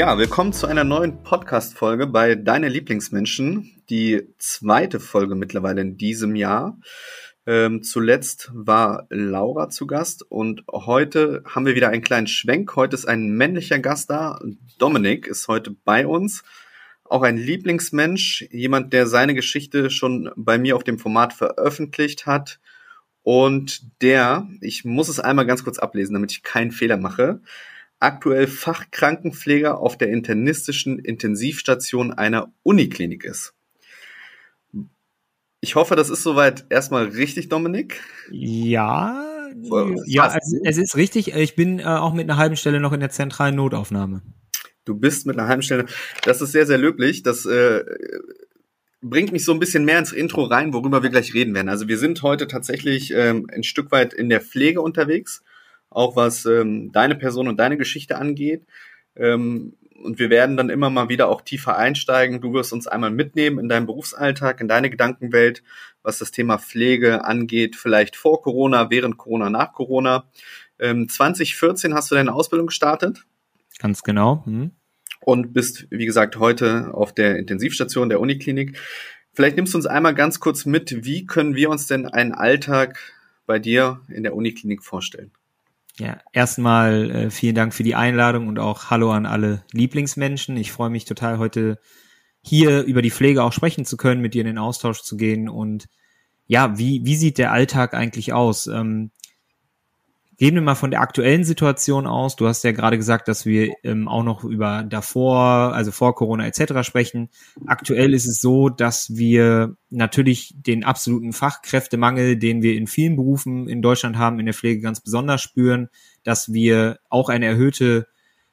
Ja, willkommen zu einer neuen Podcast-Folge bei Deine Lieblingsmenschen. Die zweite Folge mittlerweile in diesem Jahr. Ähm, zuletzt war Laura zu Gast und heute haben wir wieder einen kleinen Schwenk. Heute ist ein männlicher Gast da. Dominik ist heute bei uns. Auch ein Lieblingsmensch, jemand, der seine Geschichte schon bei mir auf dem Format veröffentlicht hat. Und der, ich muss es einmal ganz kurz ablesen, damit ich keinen Fehler mache, aktuell Fachkrankenpfleger auf der internistischen Intensivstation einer Uniklinik ist. Ich hoffe, das ist soweit erstmal richtig, Dominik. Ja, ja, also es ist richtig. Ich bin äh, auch mit einer halben Stelle noch in der zentralen Notaufnahme. Du bist mit einer halben Stelle. Das ist sehr, sehr löblich. Das äh, bringt mich so ein bisschen mehr ins Intro rein, worüber wir gleich reden werden. Also wir sind heute tatsächlich ähm, ein Stück weit in der Pflege unterwegs auch was ähm, deine Person und deine Geschichte angeht. Ähm, und wir werden dann immer mal wieder auch tiefer einsteigen. Du wirst uns einmal mitnehmen in deinen Berufsalltag, in deine Gedankenwelt, was das Thema Pflege angeht, vielleicht vor Corona, während Corona, nach Corona. Ähm, 2014 hast du deine Ausbildung gestartet. Ganz genau. Mhm. Und bist, wie gesagt, heute auf der Intensivstation der Uniklinik. Vielleicht nimmst du uns einmal ganz kurz mit, wie können wir uns denn einen Alltag bei dir in der Uniklinik vorstellen? Ja, erstmal äh, vielen Dank für die Einladung und auch Hallo an alle Lieblingsmenschen. Ich freue mich total heute hier über die Pflege auch sprechen zu können, mit dir in den Austausch zu gehen und ja, wie, wie sieht der Alltag eigentlich aus? Ähm, Gehen wir mal von der aktuellen Situation aus. Du hast ja gerade gesagt, dass wir ähm, auch noch über davor, also vor Corona etc. sprechen. Aktuell ist es so, dass wir natürlich den absoluten Fachkräftemangel, den wir in vielen Berufen in Deutschland haben, in der Pflege ganz besonders spüren, dass wir auch eine erhöhte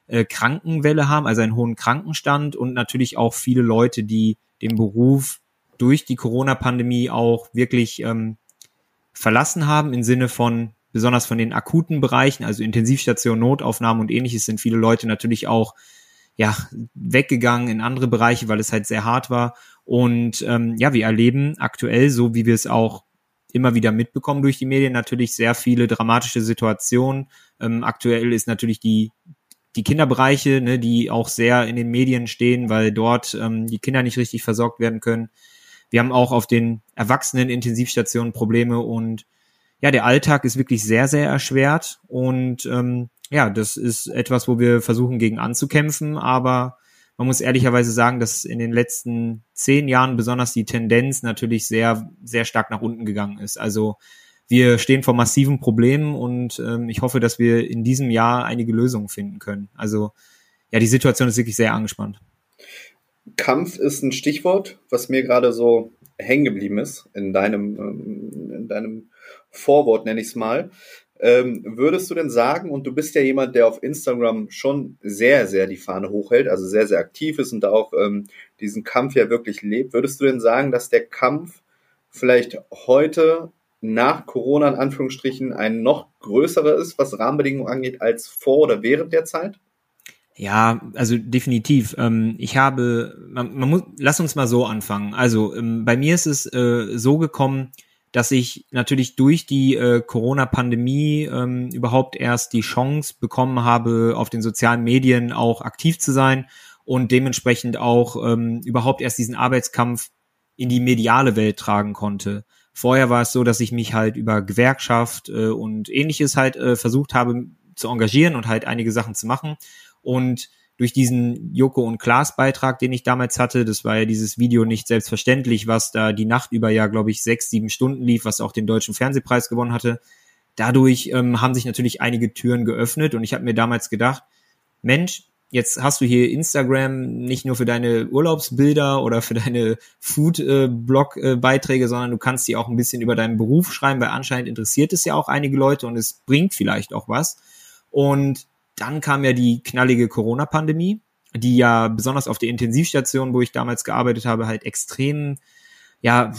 äh, Krankenwelle haben, also einen hohen Krankenstand und natürlich auch viele Leute, die den Beruf durch die Corona-Pandemie auch wirklich ähm, verlassen haben im Sinne von besonders von den akuten Bereichen, also Intensivstation, Notaufnahmen und ähnliches, sind viele Leute natürlich auch ja weggegangen in andere Bereiche, weil es halt sehr hart war. Und ähm, ja, wir erleben aktuell, so wie wir es auch immer wieder mitbekommen durch die Medien, natürlich sehr viele dramatische Situationen. Ähm, aktuell ist natürlich die die Kinderbereiche, ne, die auch sehr in den Medien stehen, weil dort ähm, die Kinder nicht richtig versorgt werden können. Wir haben auch auf den Erwachsenen Intensivstationen Probleme und ja, der Alltag ist wirklich sehr, sehr erschwert und ähm, ja, das ist etwas, wo wir versuchen gegen anzukämpfen, aber man muss ehrlicherweise sagen, dass in den letzten zehn Jahren besonders die Tendenz natürlich sehr, sehr stark nach unten gegangen ist. Also wir stehen vor massiven Problemen und ähm, ich hoffe, dass wir in diesem Jahr einige Lösungen finden können. Also ja, die Situation ist wirklich sehr angespannt. Kampf ist ein Stichwort, was mir gerade so hängen geblieben ist in deinem, ähm, in deinem Vorwort, nenne ich es mal. Ähm, würdest du denn sagen, und du bist ja jemand, der auf Instagram schon sehr, sehr die Fahne hochhält, also sehr, sehr aktiv ist und da auch ähm, diesen Kampf ja wirklich lebt, würdest du denn sagen, dass der Kampf vielleicht heute nach Corona in Anführungsstrichen ein noch größerer ist, was Rahmenbedingungen angeht, als vor oder während der Zeit? Ja, also definitiv. Ähm, ich habe, man, man muss, lass uns mal so anfangen. Also ähm, bei mir ist es äh, so gekommen, dass ich natürlich durch die äh, Corona-Pandemie ähm, überhaupt erst die Chance bekommen habe, auf den sozialen Medien auch aktiv zu sein und dementsprechend auch ähm, überhaupt erst diesen Arbeitskampf in die mediale Welt tragen konnte. Vorher war es so, dass ich mich halt über Gewerkschaft äh, und ähnliches halt äh, versucht habe zu engagieren und halt einige Sachen zu machen. Und durch diesen Joko und Klaas Beitrag, den ich damals hatte, das war ja dieses Video nicht selbstverständlich, was da die Nacht über ja, glaube ich, sechs, sieben Stunden lief, was auch den deutschen Fernsehpreis gewonnen hatte. Dadurch ähm, haben sich natürlich einige Türen geöffnet und ich habe mir damals gedacht, Mensch, jetzt hast du hier Instagram nicht nur für deine Urlaubsbilder oder für deine Food-Blog-Beiträge, äh, sondern du kannst die auch ein bisschen über deinen Beruf schreiben, weil anscheinend interessiert es ja auch einige Leute und es bringt vielleicht auch was. Und dann kam ja die knallige Corona-Pandemie, die ja besonders auf der Intensivstation, wo ich damals gearbeitet habe, halt extrem, ja,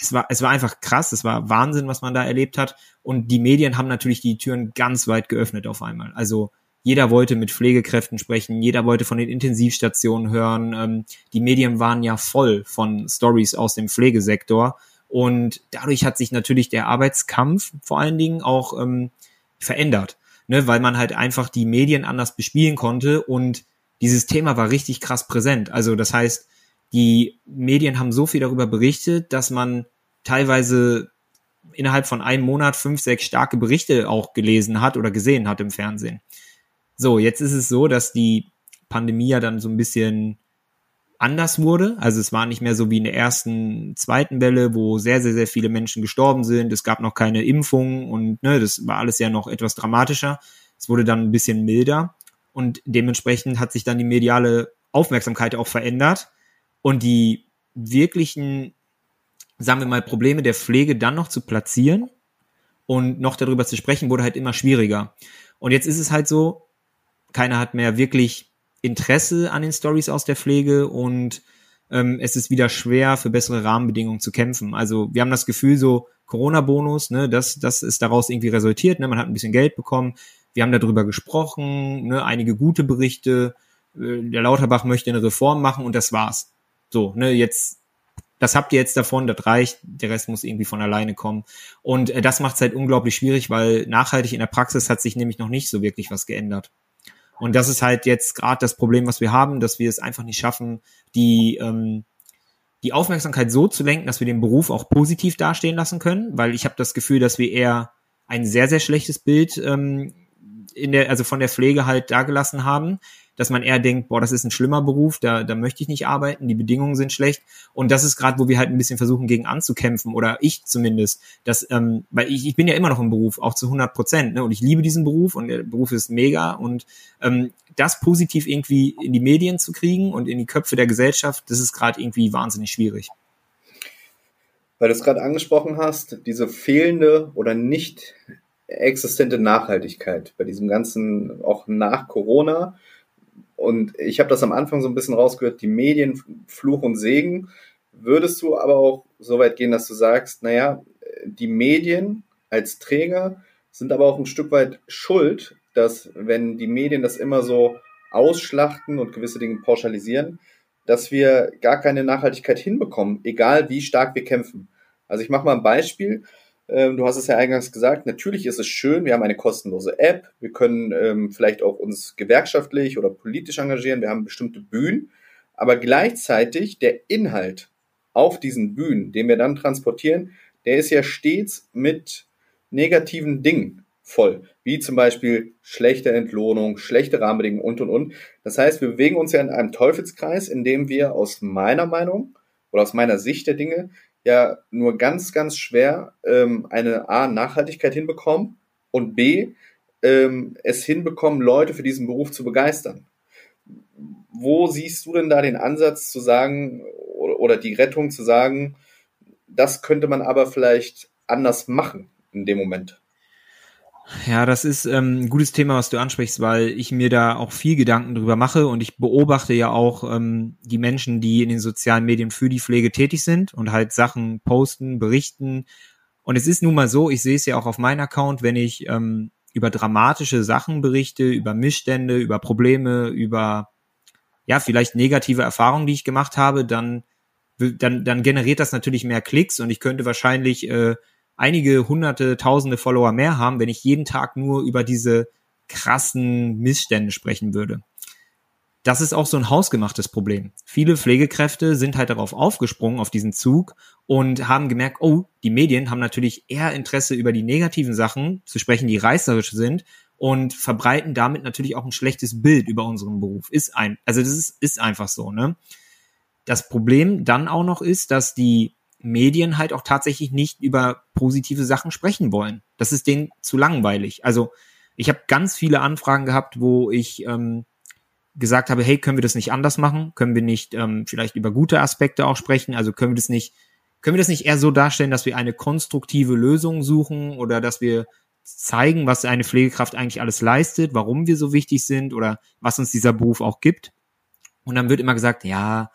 es war, es war einfach krass, es war Wahnsinn, was man da erlebt hat. Und die Medien haben natürlich die Türen ganz weit geöffnet auf einmal. Also jeder wollte mit Pflegekräften sprechen, jeder wollte von den Intensivstationen hören. Ähm, die Medien waren ja voll von Stories aus dem Pflegesektor. Und dadurch hat sich natürlich der Arbeitskampf vor allen Dingen auch ähm, verändert ne, weil man halt einfach die Medien anders bespielen konnte und dieses Thema war richtig krass präsent. Also das heißt, die Medien haben so viel darüber berichtet, dass man teilweise innerhalb von einem Monat fünf, sechs starke Berichte auch gelesen hat oder gesehen hat im Fernsehen. So, jetzt ist es so, dass die Pandemie ja dann so ein bisschen anders wurde. Also es war nicht mehr so wie in der ersten, zweiten Welle, wo sehr, sehr, sehr viele Menschen gestorben sind. Es gab noch keine Impfung und ne, das war alles ja noch etwas dramatischer. Es wurde dann ein bisschen milder und dementsprechend hat sich dann die mediale Aufmerksamkeit auch verändert und die wirklichen, sagen wir mal, Probleme der Pflege dann noch zu platzieren und noch darüber zu sprechen, wurde halt immer schwieriger. Und jetzt ist es halt so, keiner hat mehr wirklich Interesse an den Stories aus der Pflege und ähm, es ist wieder schwer, für bessere Rahmenbedingungen zu kämpfen. Also wir haben das Gefühl, so Corona-Bonus, ne, das, das ist daraus irgendwie resultiert, ne, man hat ein bisschen Geld bekommen, wir haben darüber gesprochen, ne, einige gute Berichte, äh, der Lauterbach möchte eine Reform machen und das war's. So, ne, jetzt, das habt ihr jetzt davon, das reicht, der Rest muss irgendwie von alleine kommen. Und äh, das macht es halt unglaublich schwierig, weil nachhaltig in der Praxis hat sich nämlich noch nicht so wirklich was geändert. Und das ist halt jetzt gerade das Problem, was wir haben, dass wir es einfach nicht schaffen, die, ähm, die Aufmerksamkeit so zu lenken, dass wir den Beruf auch positiv dastehen lassen können, weil ich habe das Gefühl, dass wir eher ein sehr, sehr schlechtes Bild ähm, in der, also von der Pflege halt dagelassen haben dass man eher denkt, boah, das ist ein schlimmer Beruf, da, da möchte ich nicht arbeiten, die Bedingungen sind schlecht. Und das ist gerade, wo wir halt ein bisschen versuchen, gegen anzukämpfen, oder ich zumindest, dass, ähm, weil ich, ich bin ja immer noch im Beruf, auch zu 100 Prozent, ne? und ich liebe diesen Beruf und der Beruf ist mega und ähm, das positiv irgendwie in die Medien zu kriegen und in die Köpfe der Gesellschaft, das ist gerade irgendwie wahnsinnig schwierig. Weil du es gerade angesprochen hast, diese fehlende oder nicht existente Nachhaltigkeit bei diesem ganzen, auch nach Corona, und ich habe das am Anfang so ein bisschen rausgehört, die Medien, Fluch und Segen. Würdest du aber auch so weit gehen, dass du sagst, naja, die Medien als Träger sind aber auch ein Stück weit schuld, dass wenn die Medien das immer so ausschlachten und gewisse Dinge pauschalisieren, dass wir gar keine Nachhaltigkeit hinbekommen, egal wie stark wir kämpfen. Also ich mache mal ein Beispiel. Ähm, du hast es ja eingangs gesagt, natürlich ist es schön, wir haben eine kostenlose App, wir können ähm, vielleicht auch uns gewerkschaftlich oder politisch engagieren, wir haben bestimmte Bühnen, aber gleichzeitig der Inhalt auf diesen Bühnen, den wir dann transportieren, der ist ja stets mit negativen Dingen voll, wie zum Beispiel schlechte Entlohnung, schlechte Rahmenbedingungen und und und. Das heißt, wir bewegen uns ja in einem Teufelskreis, in dem wir aus meiner Meinung oder aus meiner Sicht der Dinge ja nur ganz, ganz schwer ähm, eine A, Nachhaltigkeit hinbekommen und B, ähm, es hinbekommen, Leute für diesen Beruf zu begeistern. Wo siehst du denn da den Ansatz zu sagen oder, oder die Rettung zu sagen, das könnte man aber vielleicht anders machen in dem Moment? Ja, das ist ähm, ein gutes Thema, was du ansprichst, weil ich mir da auch viel Gedanken drüber mache und ich beobachte ja auch ähm, die Menschen, die in den sozialen Medien für die Pflege tätig sind und halt Sachen posten, berichten. Und es ist nun mal so, ich sehe es ja auch auf meinem Account, wenn ich ähm, über dramatische Sachen berichte, über Missstände, über Probleme, über ja, vielleicht negative Erfahrungen, die ich gemacht habe, dann, dann, dann generiert das natürlich mehr Klicks und ich könnte wahrscheinlich äh, einige hunderte, tausende Follower mehr haben, wenn ich jeden Tag nur über diese krassen Missstände sprechen würde. Das ist auch so ein hausgemachtes Problem. Viele Pflegekräfte sind halt darauf aufgesprungen, auf diesen Zug und haben gemerkt, oh, die Medien haben natürlich eher Interesse über die negativen Sachen zu sprechen, die reißerisch sind und verbreiten damit natürlich auch ein schlechtes Bild über unseren Beruf. Ist ein, also das ist, ist einfach so, ne? Das Problem dann auch noch ist, dass die Medien halt auch tatsächlich nicht über positive Sachen sprechen wollen. Das ist denen zu langweilig. Also ich habe ganz viele Anfragen gehabt, wo ich ähm, gesagt habe, hey, können wir das nicht anders machen? Können wir nicht ähm, vielleicht über gute Aspekte auch sprechen? Also können wir das nicht, können wir das nicht eher so darstellen, dass wir eine konstruktive Lösung suchen oder dass wir zeigen, was eine Pflegekraft eigentlich alles leistet, warum wir so wichtig sind oder was uns dieser Beruf auch gibt? Und dann wird immer gesagt, ja,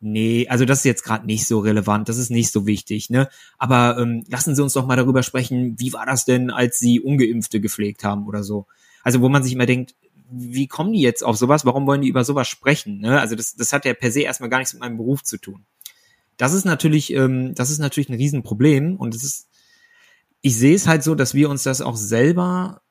nee, also das ist jetzt gerade nicht so relevant, das ist nicht so wichtig, ne? Aber ähm, lassen Sie uns doch mal darüber sprechen, wie war das denn, als Sie Ungeimpfte gepflegt haben oder so. Also wo man sich immer denkt, wie kommen die jetzt auf sowas? Warum wollen die über sowas sprechen? Ne? Also das, das hat ja per se erstmal gar nichts mit meinem Beruf zu tun. Das ist natürlich, ähm, das ist natürlich ein Riesenproblem und es ist, ich sehe es halt so, dass wir uns das auch selber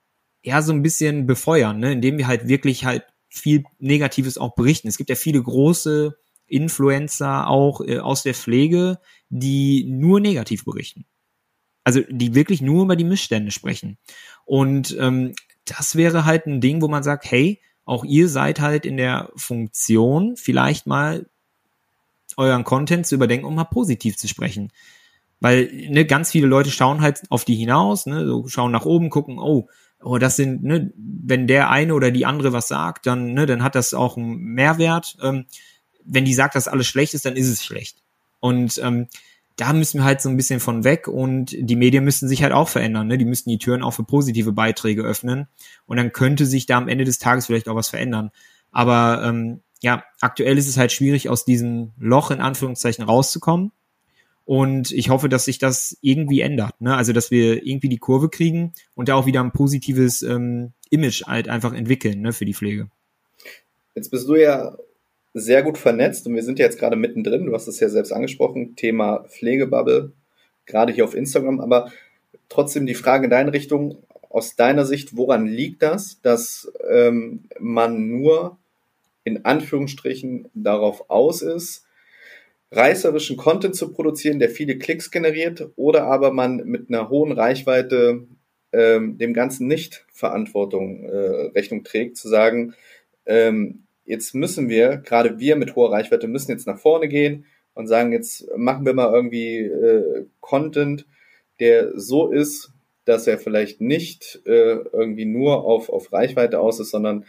ja so ein bisschen befeuern, ne? indem wir halt wirklich halt viel Negatives auch berichten. Es gibt ja viele große Influencer auch äh, aus der Pflege, die nur negativ berichten. Also die wirklich nur über die Missstände sprechen. Und ähm, das wäre halt ein Ding, wo man sagt, hey, auch ihr seid halt in der Funktion, vielleicht mal euren Content zu überdenken, um mal positiv zu sprechen. Weil ne, ganz viele Leute schauen halt auf die hinaus, ne, so schauen nach oben, gucken, oh, oh, das sind, ne, wenn der eine oder die andere was sagt, dann, ne, dann hat das auch einen Mehrwert. Ähm, wenn die sagt, dass alles schlecht ist, dann ist es schlecht. Und ähm, da müssen wir halt so ein bisschen von weg und die Medien müssen sich halt auch verändern. Ne? Die müssen die Türen auch für positive Beiträge öffnen und dann könnte sich da am Ende des Tages vielleicht auch was verändern. Aber ähm, ja, aktuell ist es halt schwierig, aus diesem Loch in Anführungszeichen rauszukommen. Und ich hoffe, dass sich das irgendwie ändert. Ne? Also, dass wir irgendwie die Kurve kriegen und da auch wieder ein positives ähm, Image halt einfach entwickeln ne, für die Pflege. Jetzt bist du ja sehr gut vernetzt und wir sind ja jetzt gerade mittendrin. Du hast es ja selbst angesprochen, Thema Pflegebubble, gerade hier auf Instagram. Aber trotzdem die Frage in deine Richtung, aus deiner Sicht, woran liegt das, dass ähm, man nur in Anführungsstrichen darauf aus ist, reißerischen Content zu produzieren, der viele Klicks generiert, oder aber man mit einer hohen Reichweite ähm, dem Ganzen nicht Verantwortung äh, Rechnung trägt, zu sagen, ähm, jetzt müssen wir, gerade wir mit hoher Reichweite, müssen jetzt nach vorne gehen und sagen, jetzt machen wir mal irgendwie äh, Content, der so ist, dass er vielleicht nicht äh, irgendwie nur auf, auf Reichweite aus ist, sondern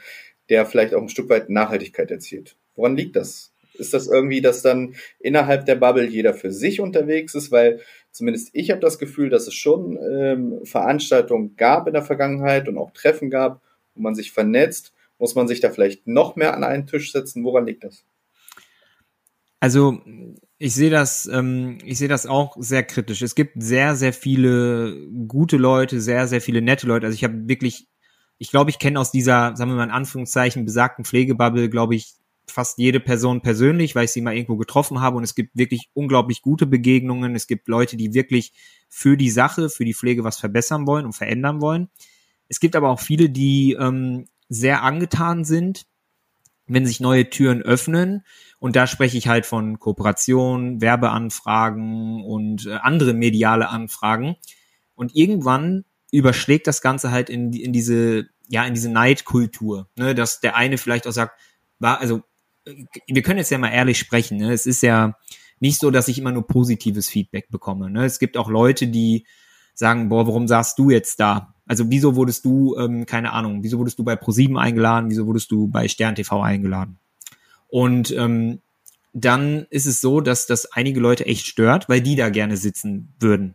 der vielleicht auch ein Stück weit Nachhaltigkeit erzielt. Woran liegt das? Ist das irgendwie, dass dann innerhalb der Bubble jeder für sich unterwegs ist? Weil zumindest ich habe das Gefühl, dass es schon ähm, Veranstaltungen gab in der Vergangenheit und auch Treffen gab, wo man sich vernetzt muss man sich da vielleicht noch mehr an einen Tisch setzen? Woran liegt das? Also ich sehe das, ähm, ich sehe das auch sehr kritisch. Es gibt sehr, sehr viele gute Leute, sehr, sehr viele nette Leute. Also ich habe wirklich, ich glaube, ich kenne aus dieser, sagen wir mal in Anführungszeichen, besagten Pflegebubble, glaube ich, fast jede Person persönlich, weil ich sie mal irgendwo getroffen habe und es gibt wirklich unglaublich gute Begegnungen. Es gibt Leute, die wirklich für die Sache, für die Pflege was verbessern wollen und verändern wollen. Es gibt aber auch viele, die ähm, sehr angetan sind, wenn sich neue Türen öffnen. Und da spreche ich halt von Kooperation, Werbeanfragen und äh, andere mediale Anfragen. Und irgendwann überschlägt das Ganze halt in, in diese, ja, in diese Neidkultur, ne, dass der eine vielleicht auch sagt, war, also, äh, wir können jetzt ja mal ehrlich sprechen, ne, es ist ja nicht so, dass ich immer nur positives Feedback bekomme, ne, es gibt auch Leute, die sagen, boah, warum saßt du jetzt da? Also wieso wurdest du, ähm, keine Ahnung, wieso wurdest du bei ProSieben eingeladen, wieso wurdest du bei Stern TV eingeladen? Und ähm, dann ist es so, dass das einige Leute echt stört, weil die da gerne sitzen würden.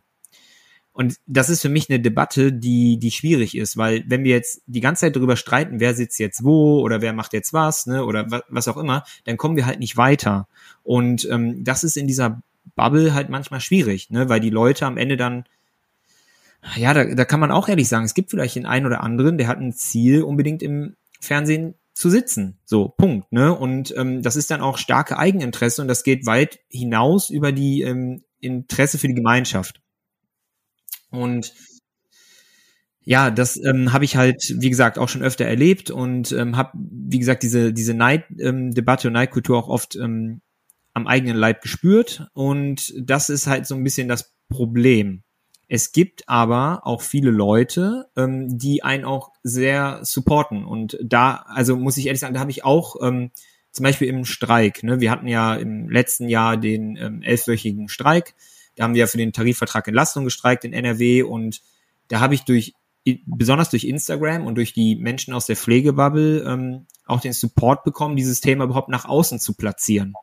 Und das ist für mich eine Debatte, die, die schwierig ist, weil wenn wir jetzt die ganze Zeit darüber streiten, wer sitzt jetzt wo oder wer macht jetzt was, ne, oder was, was auch immer, dann kommen wir halt nicht weiter. Und ähm, das ist in dieser Bubble halt manchmal schwierig, ne, weil die Leute am Ende dann ja, da, da kann man auch ehrlich sagen, es gibt vielleicht den einen oder anderen, der hat ein Ziel, unbedingt im Fernsehen zu sitzen. So, Punkt. Ne? Und ähm, das ist dann auch starke Eigeninteresse und das geht weit hinaus über die ähm, Interesse für die Gemeinschaft. Und ja, das ähm, habe ich halt, wie gesagt, auch schon öfter erlebt und ähm, habe, wie gesagt, diese, diese Neiddebatte ähm, und Neidkultur auch oft ähm, am eigenen Leib gespürt. Und das ist halt so ein bisschen das Problem. Es gibt aber auch viele Leute, ähm, die einen auch sehr supporten. Und da, also muss ich ehrlich sagen, da habe ich auch ähm, zum Beispiel im Streik, ne, wir hatten ja im letzten Jahr den ähm, elfwöchigen Streik, da haben wir ja für den Tarifvertrag Entlastung gestreikt in NRW und da habe ich durch besonders durch Instagram und durch die Menschen aus der Pflegebubble ähm, auch den Support bekommen, dieses Thema überhaupt nach außen zu platzieren.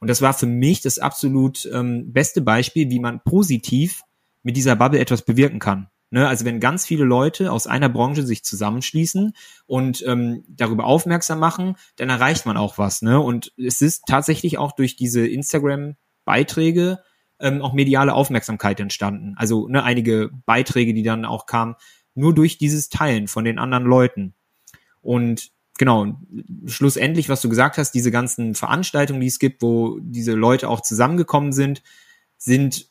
Und das war für mich das absolut ähm, beste Beispiel, wie man positiv mit dieser Bubble etwas bewirken kann. Ne? Also wenn ganz viele Leute aus einer Branche sich zusammenschließen und ähm, darüber aufmerksam machen, dann erreicht man auch was. Ne? Und es ist tatsächlich auch durch diese Instagram-Beiträge ähm, auch mediale Aufmerksamkeit entstanden. Also ne, einige Beiträge, die dann auch kamen, nur durch dieses Teilen von den anderen Leuten. Und genau, schlussendlich, was du gesagt hast, diese ganzen Veranstaltungen, die es gibt, wo diese Leute auch zusammengekommen sind, sind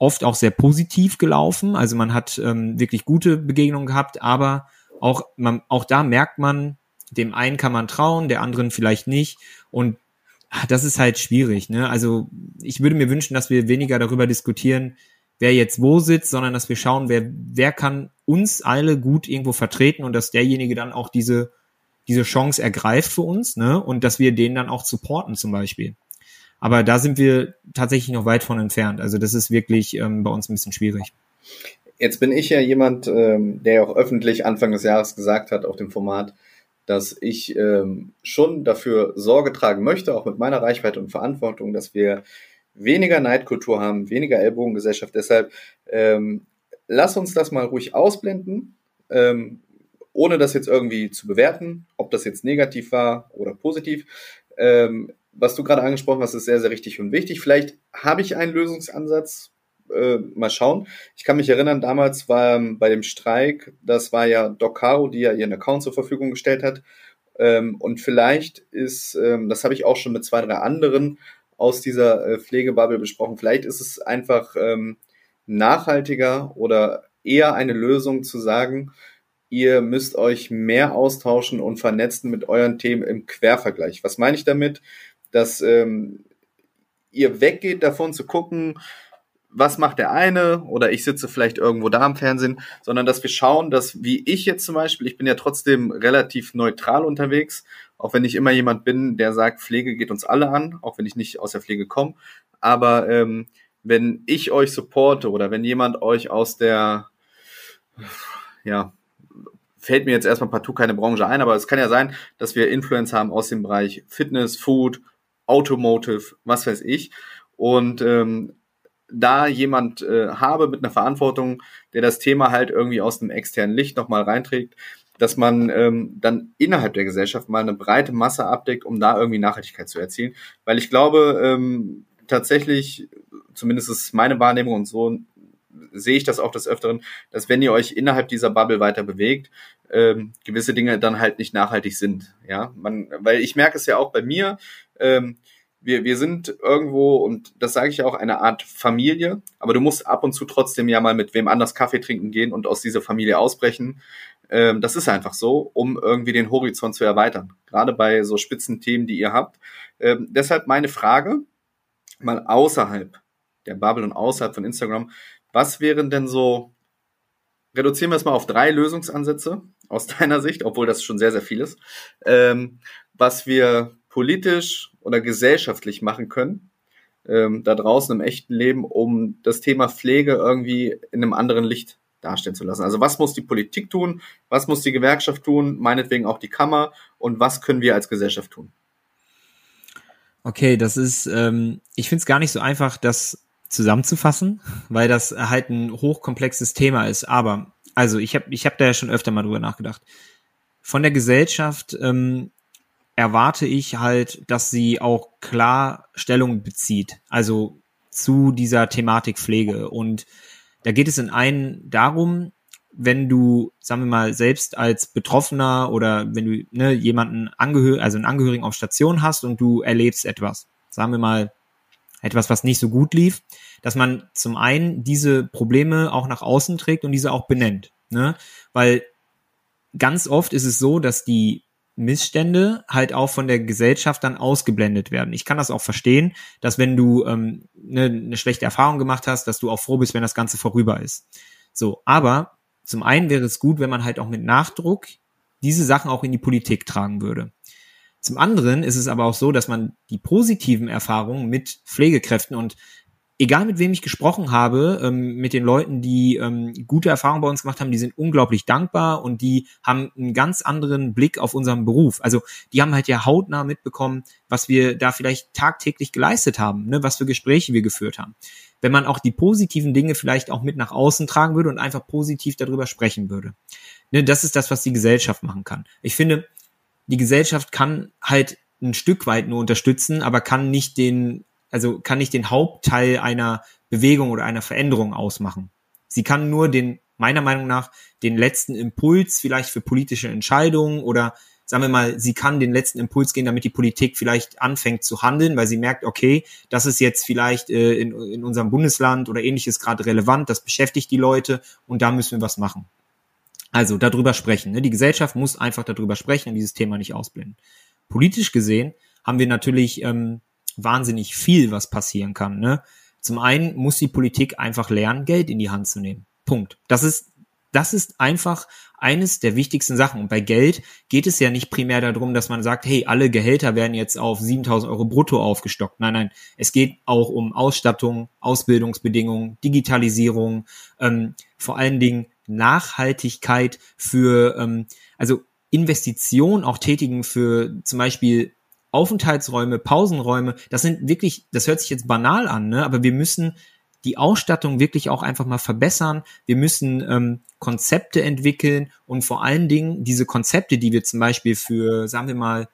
oft auch sehr positiv gelaufen. Also man hat ähm, wirklich gute Begegnungen gehabt, aber auch, man, auch da merkt man, dem einen kann man trauen, der anderen vielleicht nicht. Und ach, das ist halt schwierig. Ne? Also ich würde mir wünschen, dass wir weniger darüber diskutieren, wer jetzt wo sitzt, sondern dass wir schauen, wer, wer kann uns alle gut irgendwo vertreten und dass derjenige dann auch diese, diese Chance ergreift für uns, ne? Und dass wir den dann auch supporten zum Beispiel. Aber da sind wir tatsächlich noch weit von entfernt. Also das ist wirklich ähm, bei uns ein bisschen schwierig. Jetzt bin ich ja jemand, ähm, der auch öffentlich Anfang des Jahres gesagt hat auf dem Format, dass ich ähm, schon dafür Sorge tragen möchte, auch mit meiner Reichweite und Verantwortung, dass wir weniger Neidkultur haben, weniger Ellbogengesellschaft. Deshalb ähm, lass uns das mal ruhig ausblenden, ähm, ohne das jetzt irgendwie zu bewerten, ob das jetzt negativ war oder positiv. Ähm, was du gerade angesprochen hast, ist sehr, sehr richtig und wichtig. Vielleicht habe ich einen Lösungsansatz. Äh, mal schauen. Ich kann mich erinnern, damals war ähm, bei dem Streik, das war ja Doc Caro, die ja ihren Account zur Verfügung gestellt hat. Ähm, und vielleicht ist, ähm, das habe ich auch schon mit zwei, drei anderen aus dieser äh, Pflegebubble besprochen. Vielleicht ist es einfach ähm, nachhaltiger oder eher eine Lösung zu sagen, ihr müsst euch mehr austauschen und vernetzen mit euren Themen im Quervergleich. Was meine ich damit? Dass ähm, ihr weggeht davon zu gucken, was macht der eine oder ich sitze vielleicht irgendwo da am Fernsehen, sondern dass wir schauen, dass wie ich jetzt zum Beispiel, ich bin ja trotzdem relativ neutral unterwegs, auch wenn ich immer jemand bin, der sagt, Pflege geht uns alle an, auch wenn ich nicht aus der Pflege komme, aber ähm, wenn ich euch supporte oder wenn jemand euch aus der, ja, fällt mir jetzt erstmal partout keine Branche ein, aber es kann ja sein, dass wir Influencer haben aus dem Bereich Fitness, Food, Automotive, was weiß ich. Und ähm, da jemand äh, habe mit einer Verantwortung, der das Thema halt irgendwie aus dem externen Licht nochmal reinträgt, dass man ähm, dann innerhalb der Gesellschaft mal eine breite Masse abdeckt, um da irgendwie Nachhaltigkeit zu erzielen. Weil ich glaube, ähm, tatsächlich, zumindest ist meine Wahrnehmung und so sehe ich das auch des Öfteren, dass wenn ihr euch innerhalb dieser Bubble weiter bewegt, ähm, gewisse Dinge dann halt nicht nachhaltig sind. Ja, man, weil ich merke es ja auch bei mir, ähm, wir, wir sind irgendwo, und das sage ich auch, eine Art Familie, aber du musst ab und zu trotzdem ja mal mit wem anders Kaffee trinken gehen und aus dieser Familie ausbrechen. Ähm, das ist einfach so, um irgendwie den Horizont zu erweitern. Gerade bei so spitzen Themen, die ihr habt. Ähm, deshalb meine Frage, mal außerhalb der Bubble und außerhalb von Instagram, was wären denn so, reduzieren wir es mal auf drei Lösungsansätze aus deiner Sicht, obwohl das schon sehr, sehr viel ist, ähm, was wir politisch oder gesellschaftlich machen können, ähm, da draußen im echten Leben, um das Thema Pflege irgendwie in einem anderen Licht darstellen zu lassen. Also was muss die Politik tun, was muss die Gewerkschaft tun, meinetwegen auch die Kammer und was können wir als Gesellschaft tun? Okay, das ist, ähm, ich finde es gar nicht so einfach, das zusammenzufassen, weil das halt ein hochkomplexes Thema ist. Aber, also ich habe ich hab da ja schon öfter mal drüber nachgedacht. Von der Gesellschaft ähm, erwarte ich halt, dass sie auch klar Stellung bezieht, also zu dieser Thematik Pflege. Und da geht es in einen darum, wenn du, sagen wir mal, selbst als Betroffener oder wenn du ne, jemanden angehör also einen Angehörigen auf Station hast und du erlebst etwas, sagen wir mal, etwas, was nicht so gut lief, dass man zum einen diese Probleme auch nach außen trägt und diese auch benennt. Ne? Weil ganz oft ist es so, dass die Missstände halt auch von der Gesellschaft dann ausgeblendet werden. Ich kann das auch verstehen, dass wenn du ähm, ne, eine schlechte Erfahrung gemacht hast, dass du auch froh bist, wenn das Ganze vorüber ist. So, aber zum einen wäre es gut, wenn man halt auch mit Nachdruck diese Sachen auch in die Politik tragen würde. Zum anderen ist es aber auch so, dass man die positiven Erfahrungen mit Pflegekräften und egal mit wem ich gesprochen habe, ähm, mit den Leuten, die ähm, gute Erfahrungen bei uns gemacht haben, die sind unglaublich dankbar und die haben einen ganz anderen Blick auf unseren Beruf. Also die haben halt ja hautnah mitbekommen, was wir da vielleicht tagtäglich geleistet haben, ne, was für Gespräche wir geführt haben. Wenn man auch die positiven Dinge vielleicht auch mit nach außen tragen würde und einfach positiv darüber sprechen würde. Ne, das ist das, was die Gesellschaft machen kann. Ich finde, die Gesellschaft kann halt ein Stück weit nur unterstützen, aber kann nicht den also kann nicht den Hauptteil einer Bewegung oder einer Veränderung ausmachen. Sie kann nur den, meiner Meinung nach, den letzten Impuls vielleicht für politische Entscheidungen oder sagen wir mal, sie kann den letzten Impuls gehen, damit die Politik vielleicht anfängt zu handeln, weil sie merkt, okay, das ist jetzt vielleicht äh, in, in unserem Bundesland oder ähnliches gerade relevant, das beschäftigt die Leute und da müssen wir was machen. Also darüber sprechen. Ne? Die Gesellschaft muss einfach darüber sprechen und dieses Thema nicht ausblenden. Politisch gesehen haben wir natürlich ähm, wahnsinnig viel, was passieren kann. Ne? Zum einen muss die Politik einfach lernen, Geld in die Hand zu nehmen. Punkt. Das ist, das ist einfach eines der wichtigsten Sachen. Und bei Geld geht es ja nicht primär darum, dass man sagt, hey, alle Gehälter werden jetzt auf 7000 Euro brutto aufgestockt. Nein, nein, es geht auch um Ausstattung, Ausbildungsbedingungen, Digitalisierung, ähm, vor allen Dingen Nachhaltigkeit für, ähm, also Investitionen auch tätigen für zum Beispiel Aufenthaltsräume, Pausenräume, das sind wirklich, das hört sich jetzt banal an, ne? aber wir müssen die Ausstattung wirklich auch einfach mal verbessern. Wir müssen ähm, Konzepte entwickeln und vor allen Dingen diese Konzepte, die wir zum Beispiel für, sagen wir mal,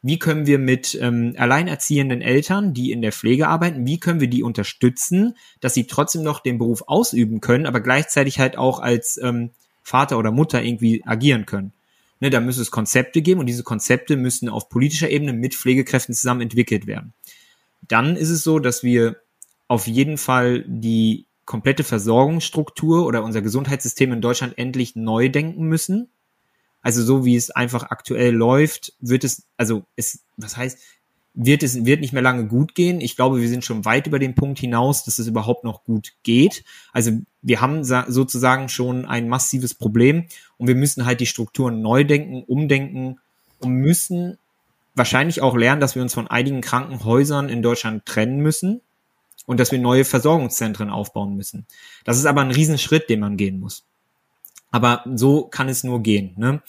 wie können wir mit ähm, alleinerziehenden Eltern, die in der Pflege arbeiten, wie können wir die unterstützen, dass sie trotzdem noch den Beruf ausüben können, aber gleichzeitig halt auch als ähm, Vater oder Mutter irgendwie agieren können. Ne, da müssen es Konzepte geben und diese Konzepte müssen auf politischer Ebene mit Pflegekräften zusammen entwickelt werden. Dann ist es so, dass wir auf jeden Fall die komplette Versorgungsstruktur oder unser Gesundheitssystem in Deutschland endlich neu denken müssen. Also so wie es einfach aktuell läuft, wird es, also es, was heißt, wird es wird nicht mehr lange gut gehen. Ich glaube, wir sind schon weit über den Punkt hinaus, dass es überhaupt noch gut geht. Also wir haben sozusagen schon ein massives Problem und wir müssen halt die Strukturen neu denken, umdenken und müssen wahrscheinlich auch lernen, dass wir uns von einigen Krankenhäusern in Deutschland trennen müssen und dass wir neue Versorgungszentren aufbauen müssen. Das ist aber ein Riesenschritt, den man gehen muss. Aber so kann es nur gehen. Ne?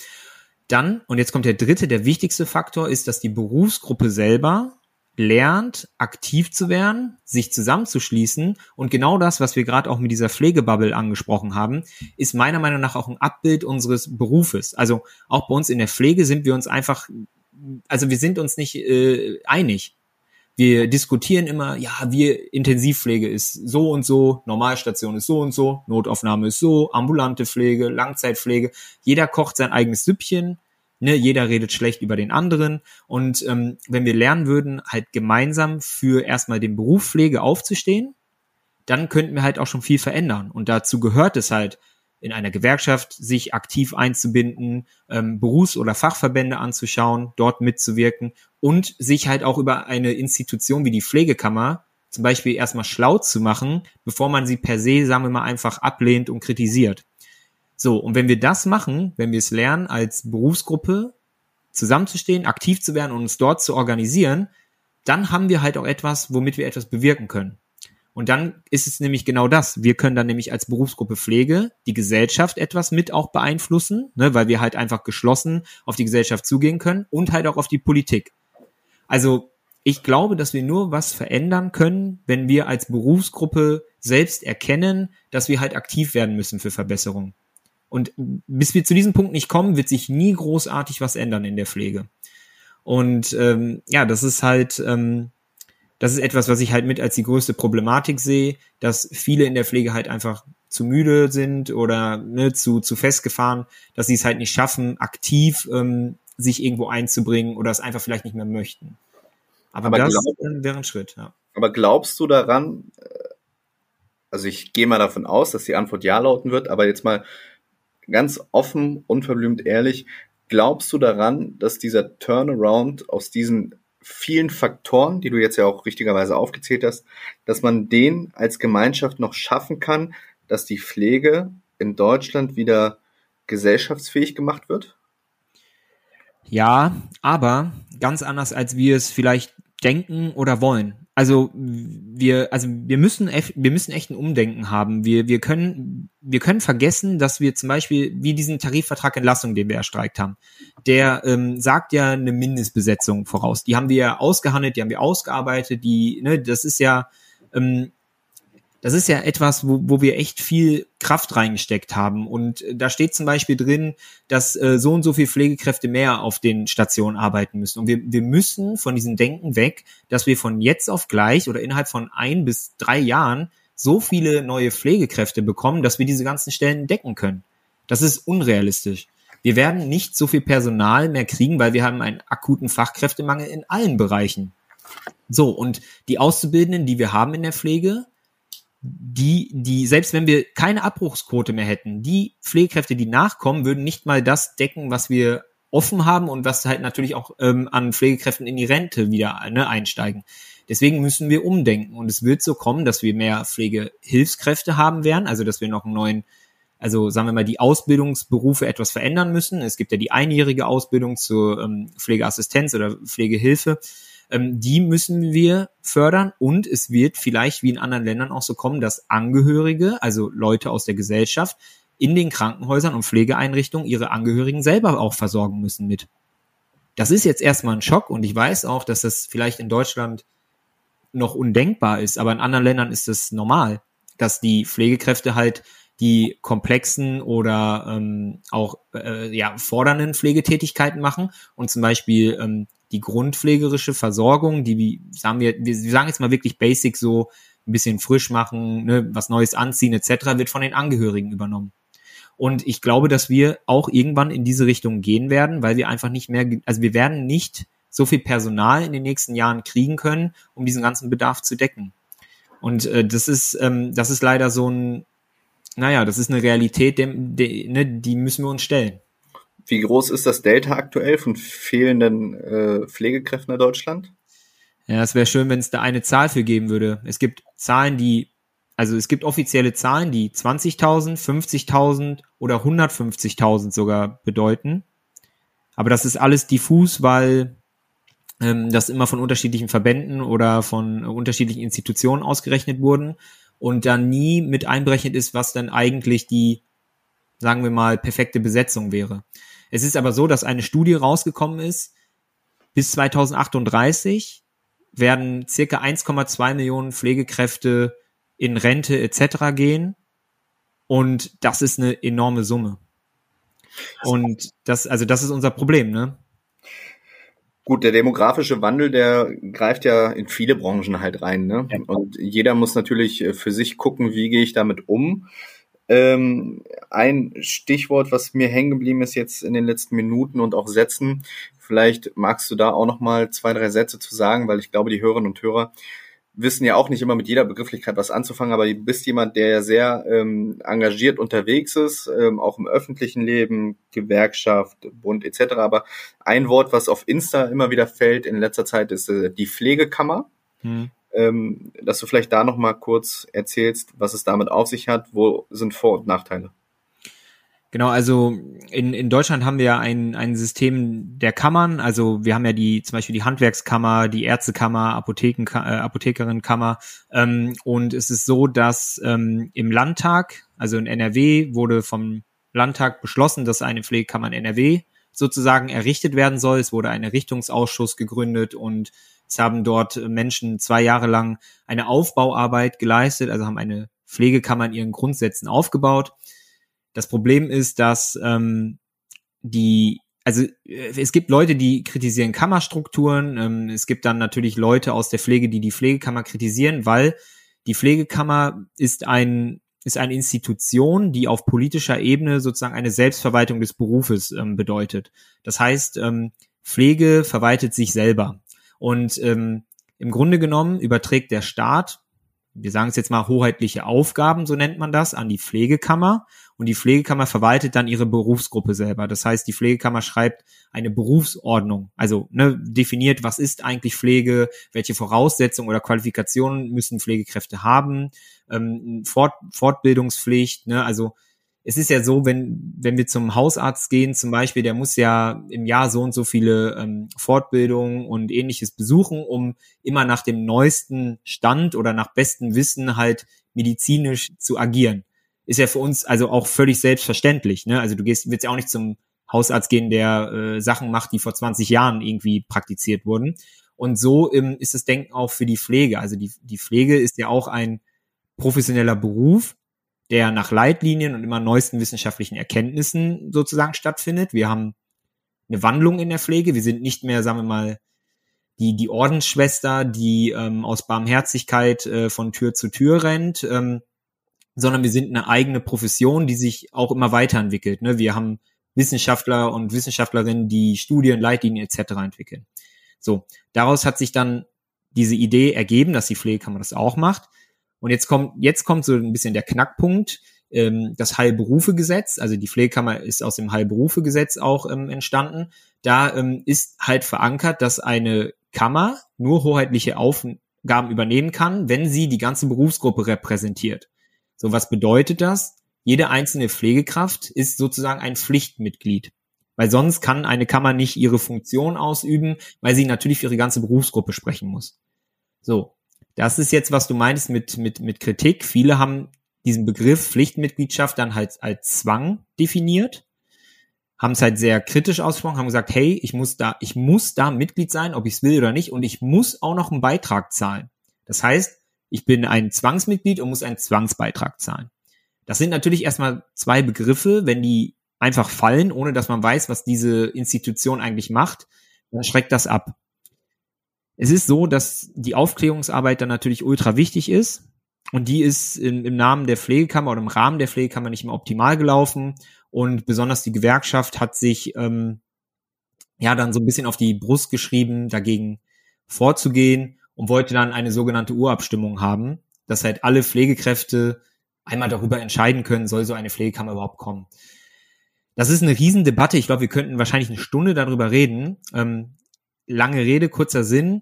Dann, und jetzt kommt der dritte, der wichtigste Faktor, ist, dass die Berufsgruppe selber lernt, aktiv zu werden, sich zusammenzuschließen. Und genau das, was wir gerade auch mit dieser Pflegebubble angesprochen haben, ist meiner Meinung nach auch ein Abbild unseres Berufes. Also auch bei uns in der Pflege sind wir uns einfach, also wir sind uns nicht äh, einig. Wir diskutieren immer, ja, wir Intensivpflege ist so und so, Normalstation ist so und so, Notaufnahme ist so, ambulante Pflege, Langzeitpflege. Jeder kocht sein eigenes Süppchen, ne, jeder redet schlecht über den anderen. Und ähm, wenn wir lernen würden, halt gemeinsam für erstmal den Beruf Pflege aufzustehen, dann könnten wir halt auch schon viel verändern. Und dazu gehört es halt, in einer Gewerkschaft sich aktiv einzubinden, ähm, Berufs- oder Fachverbände anzuschauen, dort mitzuwirken und sich halt auch über eine Institution wie die Pflegekammer zum Beispiel erstmal schlau zu machen, bevor man sie per se, sagen wir mal, einfach ablehnt und kritisiert. So, und wenn wir das machen, wenn wir es lernen, als Berufsgruppe zusammenzustehen, aktiv zu werden und uns dort zu organisieren, dann haben wir halt auch etwas, womit wir etwas bewirken können. Und dann ist es nämlich genau das. Wir können dann nämlich als Berufsgruppe Pflege die Gesellschaft etwas mit auch beeinflussen, ne, weil wir halt einfach geschlossen auf die Gesellschaft zugehen können und halt auch auf die Politik. Also ich glaube, dass wir nur was verändern können, wenn wir als Berufsgruppe selbst erkennen, dass wir halt aktiv werden müssen für Verbesserungen. Und bis wir zu diesem Punkt nicht kommen, wird sich nie großartig was ändern in der Pflege. Und ähm, ja, das ist halt, ähm, das ist etwas, was ich halt mit als die größte Problematik sehe, dass viele in der Pflege halt einfach zu müde sind oder ne, zu, zu festgefahren, dass sie es halt nicht schaffen, aktiv ähm, sich irgendwo einzubringen oder es einfach vielleicht nicht mehr möchten. Aber, aber das glaub, wäre ein Schritt, ja. Aber glaubst du daran, äh, also ich gehe mal davon aus, dass die Antwort ja lauten wird, aber jetzt mal ganz offen, unverblümt ehrlich, glaubst du daran, dass dieser Turnaround aus diesen vielen Faktoren, die du jetzt ja auch richtigerweise aufgezählt hast, dass man den als Gemeinschaft noch schaffen kann, dass die Pflege in Deutschland wieder gesellschaftsfähig gemacht wird? Ja, aber ganz anders, als wir es vielleicht denken oder wollen. Also wir, also wir müssen, wir müssen echt ein Umdenken haben. Wir, wir können, wir können vergessen, dass wir zum Beispiel wie diesen Tarifvertrag Entlassung, den wir erstreikt haben, der ähm, sagt ja eine Mindestbesetzung voraus. Die haben wir ausgehandelt, die haben wir ausgearbeitet. Die, ne, das ist ja ähm, das ist ja etwas, wo, wo wir echt viel Kraft reingesteckt haben. Und da steht zum Beispiel drin, dass äh, so und so viele Pflegekräfte mehr auf den Stationen arbeiten müssen. Und wir, wir müssen von diesem Denken weg, dass wir von jetzt auf gleich oder innerhalb von ein bis drei Jahren so viele neue Pflegekräfte bekommen, dass wir diese ganzen Stellen decken können. Das ist unrealistisch. Wir werden nicht so viel Personal mehr kriegen, weil wir haben einen akuten Fachkräftemangel in allen Bereichen. So, und die Auszubildenden, die wir haben in der Pflege, die, die, selbst wenn wir keine Abbruchsquote mehr hätten, die Pflegekräfte, die nachkommen, würden nicht mal das decken, was wir offen haben und was halt natürlich auch ähm, an Pflegekräften in die Rente wieder ne, einsteigen. Deswegen müssen wir umdenken und es wird so kommen, dass wir mehr Pflegehilfskräfte haben werden, also dass wir noch einen neuen, also sagen wir mal, die Ausbildungsberufe etwas verändern müssen. Es gibt ja die einjährige Ausbildung zur ähm, Pflegeassistenz oder Pflegehilfe. Ähm, die müssen wir fördern und es wird vielleicht wie in anderen Ländern auch so kommen, dass Angehörige, also Leute aus der Gesellschaft, in den Krankenhäusern und Pflegeeinrichtungen ihre Angehörigen selber auch versorgen müssen mit. Das ist jetzt erstmal ein Schock und ich weiß auch, dass das vielleicht in Deutschland noch undenkbar ist, aber in anderen Ländern ist es normal, dass die Pflegekräfte halt die komplexen oder ähm, auch äh, ja, fordernden Pflegetätigkeiten machen und zum Beispiel ähm, die grundpflegerische Versorgung, die, wie sagen wir, wir sagen jetzt mal wirklich basic so ein bisschen frisch machen, ne, was Neues anziehen etc., wird von den Angehörigen übernommen. Und ich glaube, dass wir auch irgendwann in diese Richtung gehen werden, weil wir einfach nicht mehr, also wir werden nicht so viel Personal in den nächsten Jahren kriegen können, um diesen ganzen Bedarf zu decken. Und äh, das ist, ähm, das ist leider so ein, naja, das ist eine Realität, dem, de, ne, die müssen wir uns stellen. Wie groß ist das Delta aktuell von fehlenden äh, Pflegekräften in Deutschland? Ja, es wäre schön, wenn es da eine Zahl für geben würde. Es gibt Zahlen, die also es gibt offizielle Zahlen, die 20.000, 50.000 oder 150.000 sogar bedeuten. Aber das ist alles diffus, weil ähm, das immer von unterschiedlichen Verbänden oder von unterschiedlichen Institutionen ausgerechnet wurden und dann nie mit einberechnet ist, was dann eigentlich die, sagen wir mal, perfekte Besetzung wäre. Es ist aber so, dass eine Studie rausgekommen ist, bis 2038 werden circa 1,2 Millionen Pflegekräfte in Rente etc. gehen. Und das ist eine enorme Summe. Und das, also das ist unser Problem, ne? Gut, der demografische Wandel, der greift ja in viele Branchen halt rein, ne? Ja. Und jeder muss natürlich äh, für sich gucken, wie gehe ich damit um. Ähm, ein Stichwort, was mir hängen geblieben ist jetzt in den letzten Minuten und auch Sätzen, vielleicht magst du da auch noch mal zwei, drei Sätze zu sagen, weil ich glaube, die Hörerinnen und Hörer wissen ja auch nicht immer mit jeder Begrifflichkeit was anzufangen, aber du bist jemand, der ja sehr ähm, engagiert unterwegs ist, ähm, auch im öffentlichen Leben, Gewerkschaft, Bund etc. Aber ein Wort, was auf Insta immer wieder fällt in letzter Zeit, ist äh, die Pflegekammer. Hm. Ähm, dass du vielleicht da noch mal kurz erzählst, was es damit auf sich hat, wo sind Vor- und Nachteile? Genau, also in, in Deutschland haben wir ja ein, ein System der Kammern. Also wir haben ja die zum Beispiel die Handwerkskammer, die Ärztekammer, Apotheken, äh, Apothekerinnenkammer. Ähm, und es ist so, dass ähm, im Landtag, also in NRW, wurde vom Landtag beschlossen, dass eine Pflegekammer in NRW sozusagen errichtet werden soll. Es wurde ein Errichtungsausschuss gegründet und es haben dort Menschen zwei Jahre lang eine Aufbauarbeit geleistet, also haben eine Pflegekammer in ihren Grundsätzen aufgebaut. Das Problem ist, dass ähm, die, also äh, es gibt Leute, die kritisieren Kammerstrukturen. Ähm, es gibt dann natürlich Leute aus der Pflege, die die Pflegekammer kritisieren, weil die Pflegekammer ist ein ist eine Institution, die auf politischer Ebene sozusagen eine Selbstverwaltung des Berufes ähm, bedeutet. Das heißt, ähm, Pflege verwaltet sich selber. Und ähm, im Grunde genommen überträgt der Staat, wir sagen es jetzt mal hoheitliche Aufgaben, so nennt man das, an die Pflegekammer und die Pflegekammer verwaltet dann ihre Berufsgruppe selber. Das heißt, die Pflegekammer schreibt eine Berufsordnung, also ne, definiert, was ist eigentlich Pflege, welche Voraussetzungen oder Qualifikationen müssen Pflegekräfte haben, ähm, Fort, Fortbildungspflicht, ne, also es ist ja so, wenn, wenn wir zum Hausarzt gehen, zum Beispiel, der muss ja im Jahr so und so viele ähm, Fortbildungen und ähnliches besuchen, um immer nach dem neuesten Stand oder nach bestem Wissen halt medizinisch zu agieren ist ja für uns also auch völlig selbstverständlich. Ne? Also du gehst, willst ja auch nicht zum Hausarzt gehen, der äh, Sachen macht, die vor 20 Jahren irgendwie praktiziert wurden. Und so ähm, ist das Denken auch für die Pflege. Also die, die Pflege ist ja auch ein professioneller Beruf, der nach Leitlinien und immer neuesten wissenschaftlichen Erkenntnissen sozusagen stattfindet. Wir haben eine Wandlung in der Pflege. Wir sind nicht mehr, sagen wir mal, die, die Ordensschwester, die ähm, aus Barmherzigkeit äh, von Tür zu Tür rennt, ähm, sondern wir sind eine eigene Profession, die sich auch immer weiterentwickelt. Ne? Wir haben Wissenschaftler und Wissenschaftlerinnen, die Studien, Leitlinien etc. entwickeln. So, daraus hat sich dann diese Idee ergeben, dass die Pflegekammer das auch macht. Und jetzt kommt, jetzt kommt so ein bisschen der Knackpunkt, ähm, das Heilberufegesetz, also die Pflegekammer ist aus dem Heilberufegesetz auch ähm, entstanden. Da ähm, ist halt verankert, dass eine Kammer nur hoheitliche Aufgaben übernehmen kann, wenn sie die ganze Berufsgruppe repräsentiert. So, was bedeutet das? Jede einzelne Pflegekraft ist sozusagen ein Pflichtmitglied. Weil sonst kann eine Kammer nicht ihre Funktion ausüben, weil sie natürlich für ihre ganze Berufsgruppe sprechen muss. So. Das ist jetzt, was du meinst mit, mit, mit Kritik. Viele haben diesen Begriff Pflichtmitgliedschaft dann halt als Zwang definiert, haben es halt sehr kritisch ausgesprochen, haben gesagt, hey, ich muss da, ich muss da Mitglied sein, ob ich es will oder nicht, und ich muss auch noch einen Beitrag zahlen. Das heißt, ich bin ein Zwangsmitglied und muss einen Zwangsbeitrag zahlen. Das sind natürlich erstmal zwei Begriffe, wenn die einfach fallen, ohne dass man weiß, was diese Institution eigentlich macht, dann schreckt das ab. Es ist so, dass die Aufklärungsarbeit dann natürlich ultra wichtig ist. Und die ist im, im Namen der Pflegekammer oder im Rahmen der Pflegekammer nicht mehr optimal gelaufen. Und besonders die Gewerkschaft hat sich ähm, ja dann so ein bisschen auf die Brust geschrieben, dagegen vorzugehen und wollte dann eine sogenannte Urabstimmung haben, dass halt alle Pflegekräfte einmal darüber entscheiden können, soll so eine Pflegekammer überhaupt kommen. Das ist eine Riesendebatte. Ich glaube, wir könnten wahrscheinlich eine Stunde darüber reden. Ähm, lange Rede, kurzer Sinn.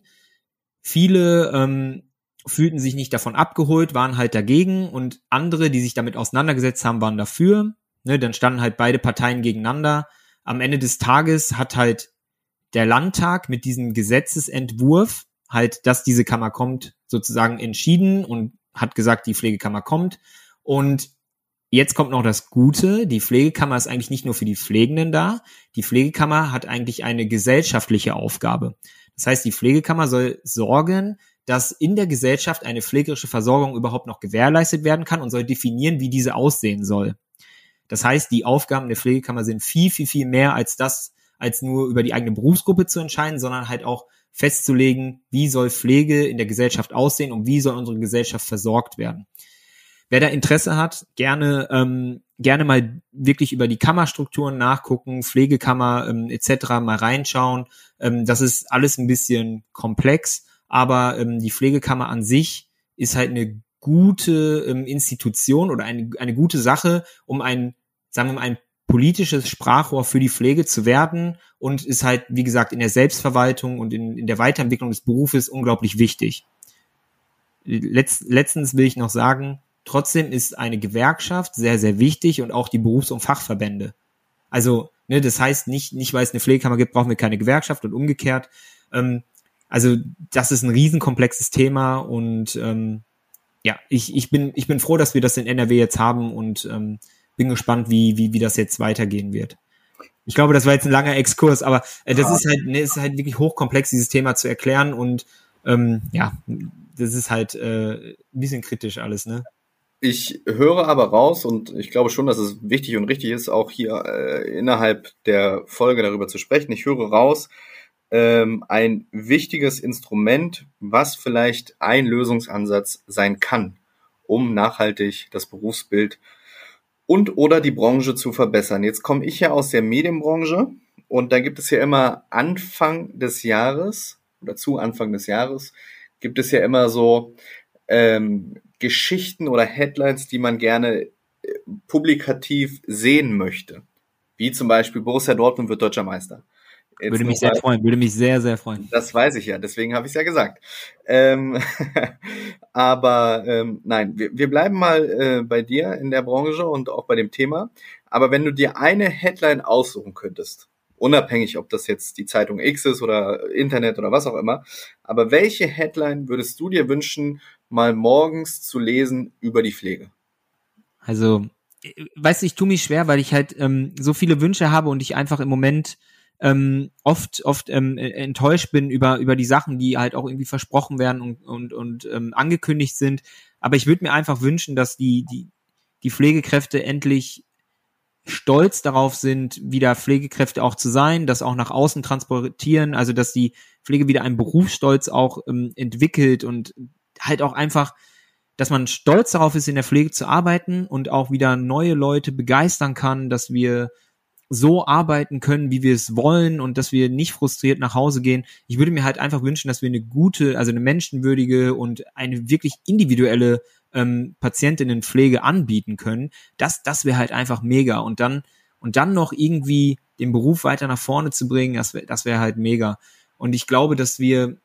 Viele ähm, fühlten sich nicht davon abgeholt, waren halt dagegen und andere, die sich damit auseinandergesetzt haben, waren dafür. Ne, dann standen halt beide Parteien gegeneinander. Am Ende des Tages hat halt der Landtag mit diesem Gesetzesentwurf halt, dass diese Kammer kommt, sozusagen entschieden und hat gesagt, die Pflegekammer kommt. Und jetzt kommt noch das Gute. Die Pflegekammer ist eigentlich nicht nur für die Pflegenden da. Die Pflegekammer hat eigentlich eine gesellschaftliche Aufgabe. Das heißt, die Pflegekammer soll sorgen, dass in der Gesellschaft eine pflegerische Versorgung überhaupt noch gewährleistet werden kann und soll definieren, wie diese aussehen soll. Das heißt, die Aufgaben der Pflegekammer sind viel, viel, viel mehr als das, als nur über die eigene Berufsgruppe zu entscheiden, sondern halt auch festzulegen, wie soll Pflege in der Gesellschaft aussehen und wie soll unsere Gesellschaft versorgt werden. Wer da Interesse hat, gerne ähm, gerne mal wirklich über die Kammerstrukturen nachgucken, Pflegekammer ähm, etc. mal reinschauen. Ähm, das ist alles ein bisschen komplex, aber ähm, die Pflegekammer an sich ist halt eine gute ähm, Institution oder eine, eine gute Sache, um ein, sagen wir mal, ein politisches Sprachrohr für die Pflege zu werden und ist halt, wie gesagt, in der Selbstverwaltung und in, in der Weiterentwicklung des Berufes unglaublich wichtig. Letz, letztens will ich noch sagen, trotzdem ist eine Gewerkschaft sehr, sehr wichtig und auch die Berufs- und Fachverbände. Also, ne, das heißt nicht, nicht weil es eine Pflegekammer gibt, brauchen wir keine Gewerkschaft und umgekehrt. Ähm, also das ist ein riesenkomplexes Thema und ähm, ja, ich, ich, bin, ich bin froh, dass wir das in NRW jetzt haben und ähm, bin gespannt, wie, wie, wie das jetzt weitergehen wird. Ich glaube, das war jetzt ein langer Exkurs, aber äh, das ja. ist halt, ne, ist halt wirklich hochkomplex, dieses Thema zu erklären und ähm, ja, das ist halt äh, ein bisschen kritisch alles, ne? Ich höre aber raus und ich glaube schon, dass es wichtig und richtig ist, auch hier äh, innerhalb der Folge darüber zu sprechen. Ich höre raus, ähm, ein wichtiges Instrument, was vielleicht ein Lösungsansatz sein kann, um nachhaltig das Berufsbild und oder die Branche zu verbessern. Jetzt komme ich ja aus der Medienbranche und da gibt es ja immer Anfang des Jahres oder zu Anfang des Jahres gibt es ja immer so ähm, Geschichten oder Headlines, die man gerne äh, publikativ sehen möchte. Wie zum Beispiel Borussia Dortmund wird deutscher Meister. Jetzt würde mich sehr mal, freuen, würde mich sehr, sehr freuen. Das weiß ich ja, deswegen habe ich es ja gesagt. Ähm, aber ähm, nein, wir, wir bleiben mal äh, bei dir in der Branche und auch bei dem Thema. Aber wenn du dir eine Headline aussuchen könntest, unabhängig, ob das jetzt die Zeitung X ist oder Internet oder was auch immer, aber welche Headline würdest du dir wünschen, mal morgens zu lesen über die Pflege? Also, äh, weißt du, ich tue mich schwer, weil ich halt ähm, so viele Wünsche habe und ich einfach im Moment ähm, oft oft ähm, enttäuscht bin über über die Sachen, die halt auch irgendwie versprochen werden und und, und ähm, angekündigt sind. Aber ich würde mir einfach wünschen, dass die die die Pflegekräfte endlich stolz darauf sind, wieder Pflegekräfte auch zu sein, das auch nach außen transportieren, also dass die Pflege wieder einen Berufsstolz auch ähm, entwickelt und halt auch einfach, dass man stolz darauf ist, in der Pflege zu arbeiten und auch wieder neue Leute begeistern kann, dass wir so arbeiten können, wie wir es wollen und dass wir nicht frustriert nach Hause gehen. Ich würde mir halt einfach wünschen, dass wir eine gute, also eine menschenwürdige und eine wirklich individuelle ähm, Patientinnen Pflege anbieten können, das, das wäre halt einfach mega. Und dann, und dann noch irgendwie den Beruf weiter nach vorne zu bringen, das wäre das wäre halt mega. Und ich glaube, dass wir,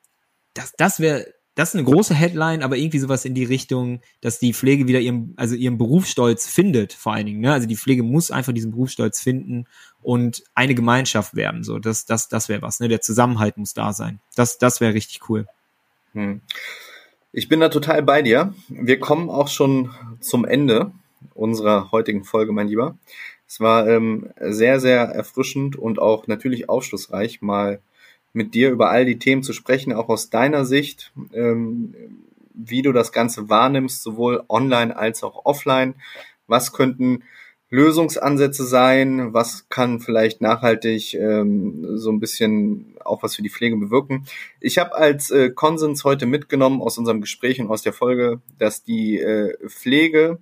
das, das wäre, das ist eine große Headline, aber irgendwie sowas in die Richtung, dass die Pflege wieder ihren, also ihren Berufsstolz findet, vor allen Dingen. Ne? Also die Pflege muss einfach diesen Berufsstolz finden und eine Gemeinschaft werden. So, das, das, das wäre was. Ne? Der Zusammenhalt muss da sein. Das, das wäre richtig cool. Hm. Ich bin da total bei dir. Wir kommen auch schon zum Ende unserer heutigen Folge, mein Lieber. Es war ähm, sehr, sehr erfrischend und auch natürlich aufschlussreich, mal mit dir über all die Themen zu sprechen, auch aus deiner Sicht, ähm, wie du das Ganze wahrnimmst, sowohl online als auch offline. Was könnten Lösungsansätze sein? Was kann vielleicht nachhaltig ähm, so ein bisschen auch was für die Pflege bewirken? Ich habe als äh, Konsens heute mitgenommen aus unserem Gespräch und aus der Folge, dass die äh, Pflege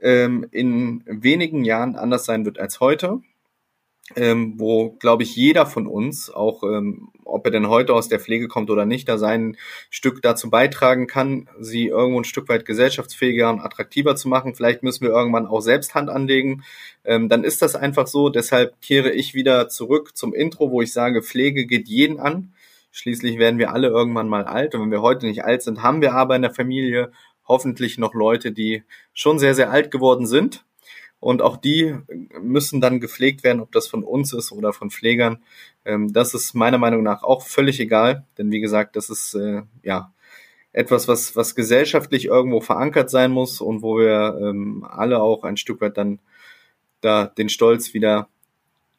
ähm, in wenigen Jahren anders sein wird als heute ähm, wo, glaube ich, jeder von uns, auch ähm, ob er denn heute aus der Pflege kommt oder nicht, da sein Stück dazu beitragen kann, sie irgendwo ein Stück weit gesellschaftsfähiger und attraktiver zu machen. Vielleicht müssen wir irgendwann auch selbst Hand anlegen. Ähm, dann ist das einfach so. Deshalb kehre ich wieder zurück zum Intro, wo ich sage, Pflege geht jeden an. Schließlich werden wir alle irgendwann mal alt. Und wenn wir heute nicht alt sind, haben wir aber in der Familie hoffentlich noch Leute, die schon sehr, sehr alt geworden sind und auch die müssen dann gepflegt werden, ob das von uns ist oder von Pflegern. Ähm, das ist meiner Meinung nach auch völlig egal, denn wie gesagt, das ist äh, ja etwas, was, was gesellschaftlich irgendwo verankert sein muss und wo wir ähm, alle auch ein Stück weit dann da den Stolz wieder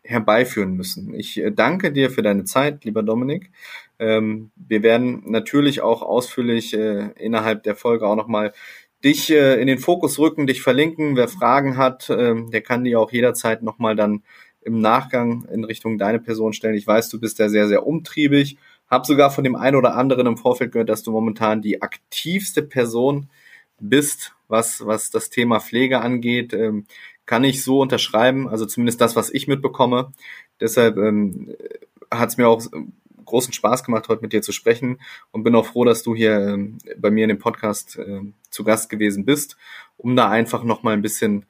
herbeiführen müssen. Ich äh, danke dir für deine Zeit, lieber Dominik. Ähm, wir werden natürlich auch ausführlich äh, innerhalb der Folge auch nochmal dich äh, in den Fokus rücken, dich verlinken. Wer Fragen hat, äh, der kann die auch jederzeit nochmal dann im Nachgang in Richtung deine Person stellen. Ich weiß, du bist ja sehr, sehr umtriebig. Hab sogar von dem einen oder anderen im Vorfeld gehört, dass du momentan die aktivste Person bist, was, was das Thema Pflege angeht. Ähm, kann ich so unterschreiben, also zumindest das, was ich mitbekomme. Deshalb ähm, hat es mir auch großen Spaß gemacht, heute mit dir zu sprechen und bin auch froh, dass du hier ähm, bei mir in dem Podcast äh, zu Gast gewesen bist, um da einfach nochmal ein bisschen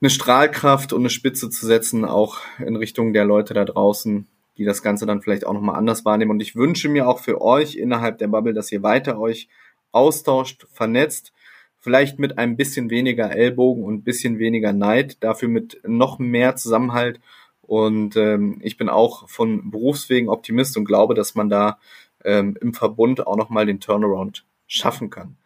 eine Strahlkraft und eine Spitze zu setzen, auch in Richtung der Leute da draußen, die das Ganze dann vielleicht auch nochmal anders wahrnehmen. Und ich wünsche mir auch für euch innerhalb der Bubble, dass ihr weiter euch austauscht, vernetzt, vielleicht mit ein bisschen weniger Ellbogen und ein bisschen weniger Neid, dafür mit noch mehr Zusammenhalt und ähm, ich bin auch von Berufswegen Optimist und glaube, dass man da ähm, im Verbund auch nochmal den Turnaround schaffen kann.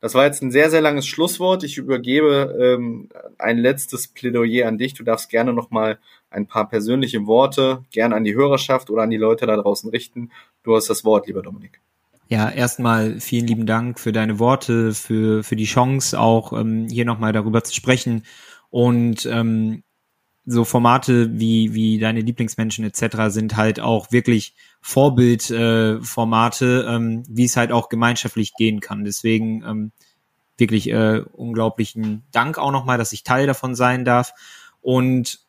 Das war jetzt ein sehr, sehr langes Schlusswort. Ich übergebe ähm, ein letztes Plädoyer an dich. Du darfst gerne nochmal ein paar persönliche Worte gerne an die Hörerschaft oder an die Leute da draußen richten. Du hast das Wort, lieber Dominik. Ja, erstmal vielen lieben Dank für deine Worte, für, für die Chance, auch ähm, hier nochmal darüber zu sprechen. Und ähm, so Formate wie, wie deine Lieblingsmenschen etc. sind halt auch wirklich Vorbildformate, äh, ähm, wie es halt auch gemeinschaftlich gehen kann. Deswegen ähm, wirklich äh, unglaublichen Dank auch nochmal, dass ich Teil davon sein darf. Und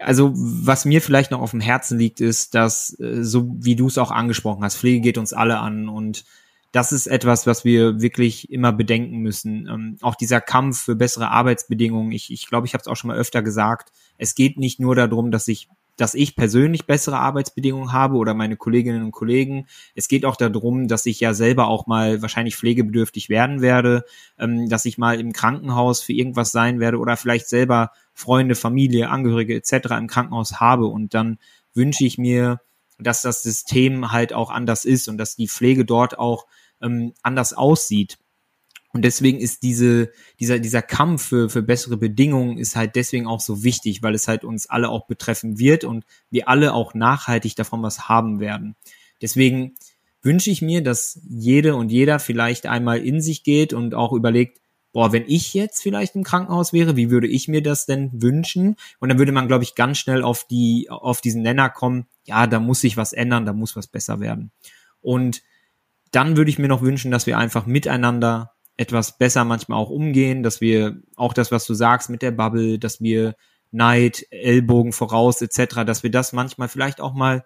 also was mir vielleicht noch auf dem Herzen liegt, ist, dass, äh, so wie du es auch angesprochen hast, Pflege geht uns alle an und das ist etwas, was wir wirklich immer bedenken müssen. Ähm, auch dieser Kampf für bessere Arbeitsbedingungen. Ich, ich glaube, ich habe es auch schon mal öfter gesagt. Es geht nicht nur darum, dass ich dass ich persönlich bessere Arbeitsbedingungen habe oder meine Kolleginnen und Kollegen. Es geht auch darum, dass ich ja selber auch mal wahrscheinlich pflegebedürftig werden werde, ähm, dass ich mal im Krankenhaus für irgendwas sein werde oder vielleicht selber Freunde, Familie, Angehörige etc. im Krankenhaus habe. Und dann wünsche ich mir, dass das System halt auch anders ist und dass die Pflege dort auch ähm, anders aussieht. Und deswegen ist diese, dieser, dieser Kampf für, für bessere Bedingungen ist halt deswegen auch so wichtig, weil es halt uns alle auch betreffen wird und wir alle auch nachhaltig davon was haben werden. Deswegen wünsche ich mir, dass jede und jeder vielleicht einmal in sich geht und auch überlegt, boah, wenn ich jetzt vielleicht im Krankenhaus wäre, wie würde ich mir das denn wünschen? Und dann würde man, glaube ich, ganz schnell auf die, auf diesen Nenner kommen, ja, da muss sich was ändern, da muss was besser werden. Und dann würde ich mir noch wünschen, dass wir einfach miteinander etwas besser manchmal auch umgehen, dass wir auch das, was du sagst mit der Bubble, dass wir Neid, Ellbogen voraus etc., dass wir das manchmal vielleicht auch mal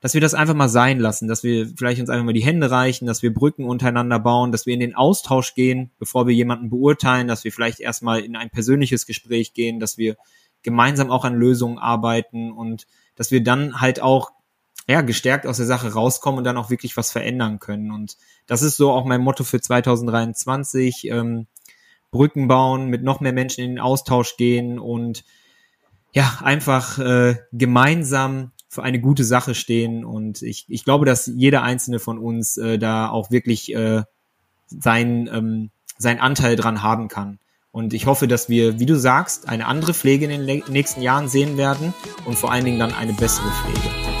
dass wir das einfach mal sein lassen, dass wir vielleicht uns einfach mal die Hände reichen, dass wir Brücken untereinander bauen, dass wir in den Austausch gehen, bevor wir jemanden beurteilen, dass wir vielleicht erstmal in ein persönliches Gespräch gehen, dass wir gemeinsam auch an Lösungen arbeiten und dass wir dann halt auch ja, gestärkt aus der Sache rauskommen und dann auch wirklich was verändern können. Und das ist so auch mein Motto für 2023. Ähm, Brücken bauen, mit noch mehr Menschen in den Austausch gehen und ja, einfach äh, gemeinsam für eine gute Sache stehen. Und ich, ich glaube, dass jeder einzelne von uns äh, da auch wirklich äh, sein, ähm, sein Anteil dran haben kann. Und ich hoffe, dass wir, wie du sagst, eine andere Pflege in den nächsten Jahren sehen werden und vor allen Dingen dann eine bessere Pflege.